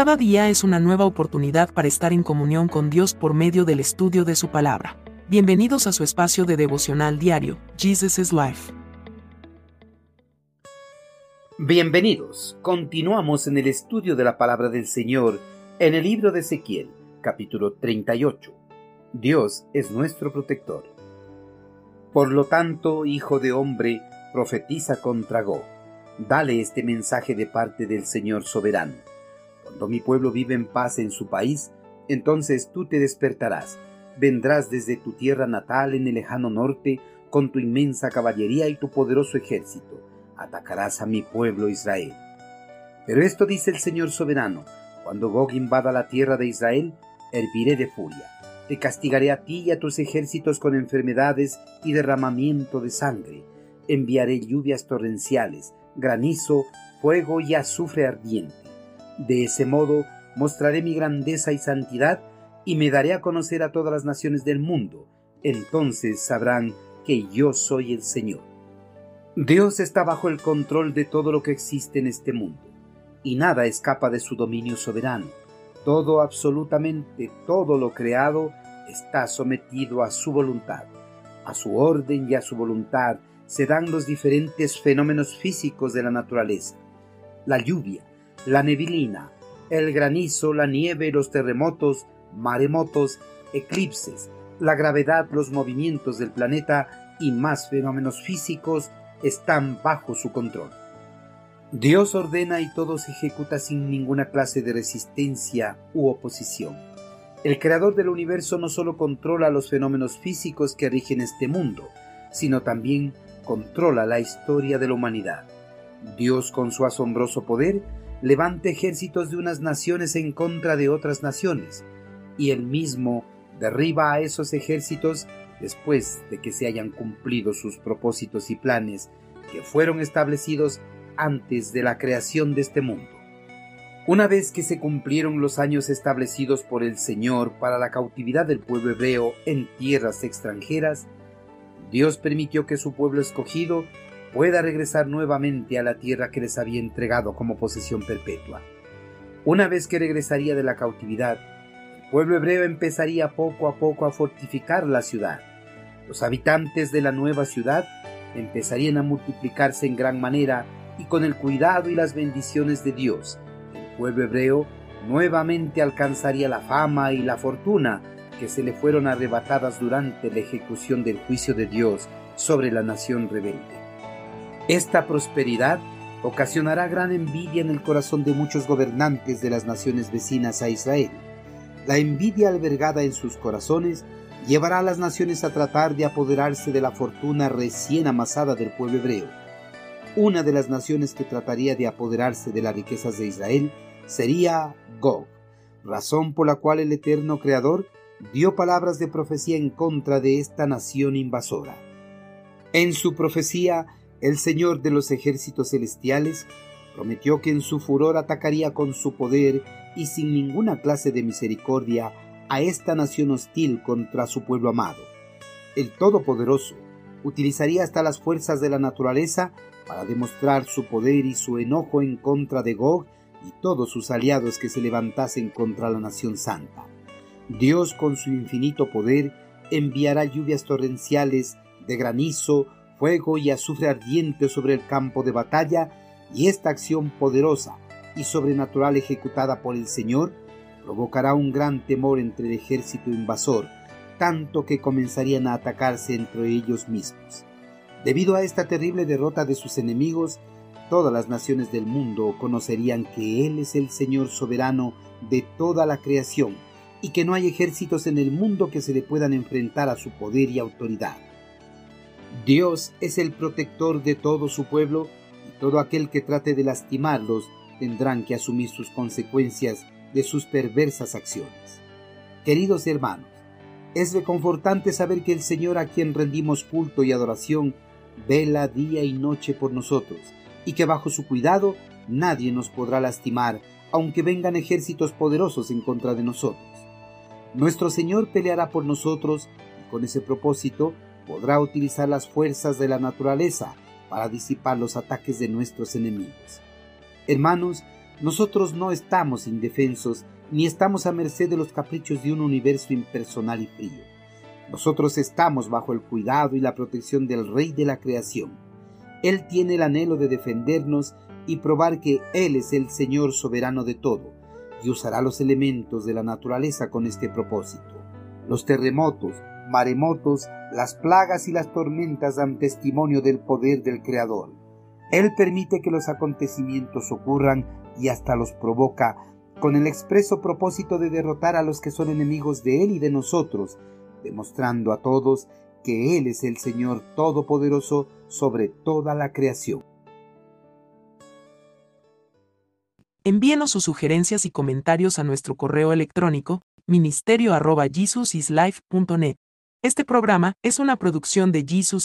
Cada día es una nueva oportunidad para estar en comunión con Dios por medio del estudio de su palabra. Bienvenidos a su espacio de devocional diario, Jesus is Life. Bienvenidos. Continuamos en el estudio de la palabra del Señor en el libro de Ezequiel, capítulo 38. Dios es nuestro protector. Por lo tanto, hijo de hombre, profetiza contra Go. Dale este mensaje de parte del Señor soberano cuando mi pueblo vive en paz en su país, entonces tú te despertarás, vendrás desde tu tierra natal en el lejano norte con tu inmensa caballería y tu poderoso ejército, atacarás a mi pueblo Israel. Pero esto dice el Señor soberano, cuando Gog invada la tierra de Israel, herviré de furia, te castigaré a ti y a tus ejércitos con enfermedades y derramamiento de sangre, enviaré lluvias torrenciales, granizo, fuego y azufre ardiente de ese modo mostraré mi grandeza y santidad y me daré a conocer a todas las naciones del mundo. Entonces sabrán que yo soy el Señor. Dios está bajo el control de todo lo que existe en este mundo, y nada escapa de su dominio soberano. Todo, absolutamente todo lo creado, está sometido a su voluntad. A su orden y a su voluntad se dan los diferentes fenómenos físicos de la naturaleza. La lluvia, la neblina, el granizo, la nieve, los terremotos, maremotos, eclipses, la gravedad, los movimientos del planeta y más fenómenos físicos están bajo su control. Dios ordena y todo se ejecuta sin ninguna clase de resistencia u oposición. El creador del universo no solo controla los fenómenos físicos que rigen este mundo, sino también controla la historia de la humanidad. Dios con su asombroso poder levante ejércitos de unas naciones en contra de otras naciones, y él mismo derriba a esos ejércitos después de que se hayan cumplido sus propósitos y planes que fueron establecidos antes de la creación de este mundo. Una vez que se cumplieron los años establecidos por el Señor para la cautividad del pueblo hebreo en tierras extranjeras, Dios permitió que su pueblo escogido pueda regresar nuevamente a la tierra que les había entregado como posesión perpetua. Una vez que regresaría de la cautividad, el pueblo hebreo empezaría poco a poco a fortificar la ciudad. Los habitantes de la nueva ciudad empezarían a multiplicarse en gran manera y con el cuidado y las bendiciones de Dios, el pueblo hebreo nuevamente alcanzaría la fama y la fortuna que se le fueron arrebatadas durante la ejecución del juicio de Dios sobre la nación rebelde. Esta prosperidad ocasionará gran envidia en el corazón de muchos gobernantes de las naciones vecinas a Israel. La envidia albergada en sus corazones llevará a las naciones a tratar de apoderarse de la fortuna recién amasada del pueblo hebreo. Una de las naciones que trataría de apoderarse de las riquezas de Israel sería Gog, razón por la cual el eterno Creador dio palabras de profecía en contra de esta nación invasora. En su profecía, el Señor de los ejércitos celestiales prometió que en su furor atacaría con su poder y sin ninguna clase de misericordia a esta nación hostil contra su pueblo amado. El Todopoderoso utilizaría hasta las fuerzas de la naturaleza para demostrar su poder y su enojo en contra de Gog y todos sus aliados que se levantasen contra la nación santa. Dios con su infinito poder enviará lluvias torrenciales de granizo, fuego y azufre ardiente sobre el campo de batalla, y esta acción poderosa y sobrenatural ejecutada por el Señor provocará un gran temor entre el ejército invasor, tanto que comenzarían a atacarse entre ellos mismos. Debido a esta terrible derrota de sus enemigos, todas las naciones del mundo conocerían que Él es el Señor soberano de toda la creación y que no hay ejércitos en el mundo que se le puedan enfrentar a su poder y autoridad. Dios es el protector de todo su pueblo y todo aquel que trate de lastimarlos tendrán que asumir sus consecuencias de sus perversas acciones. Queridos hermanos, es reconfortante saber que el Señor a quien rendimos culto y adoración vela día y noche por nosotros y que bajo su cuidado nadie nos podrá lastimar aunque vengan ejércitos poderosos en contra de nosotros. Nuestro Señor peleará por nosotros y con ese propósito podrá utilizar las fuerzas de la naturaleza para disipar los ataques de nuestros enemigos. Hermanos, Nosotros no estamos indefensos ni estamos a merced de los caprichos de un universo impersonal y frío. Nosotros estamos bajo el cuidado y la protección del Rey de la creación. Él tiene el anhelo de defendernos y probar que Él es el Señor soberano de todo, y usará los elementos de la naturaleza con este propósito. Los terremotos, maremotos, las plagas y las tormentas dan testimonio del poder del Creador. Él permite que los acontecimientos ocurran y hasta los provoca con el expreso propósito de derrotar a los que son enemigos de Él y de nosotros, demostrando a todos que Él es el Señor Todopoderoso sobre toda la creación. Envíenos sus sugerencias y comentarios a nuestro correo electrónico ministerio.jesusislife.net. Este programa es una producción de Jesus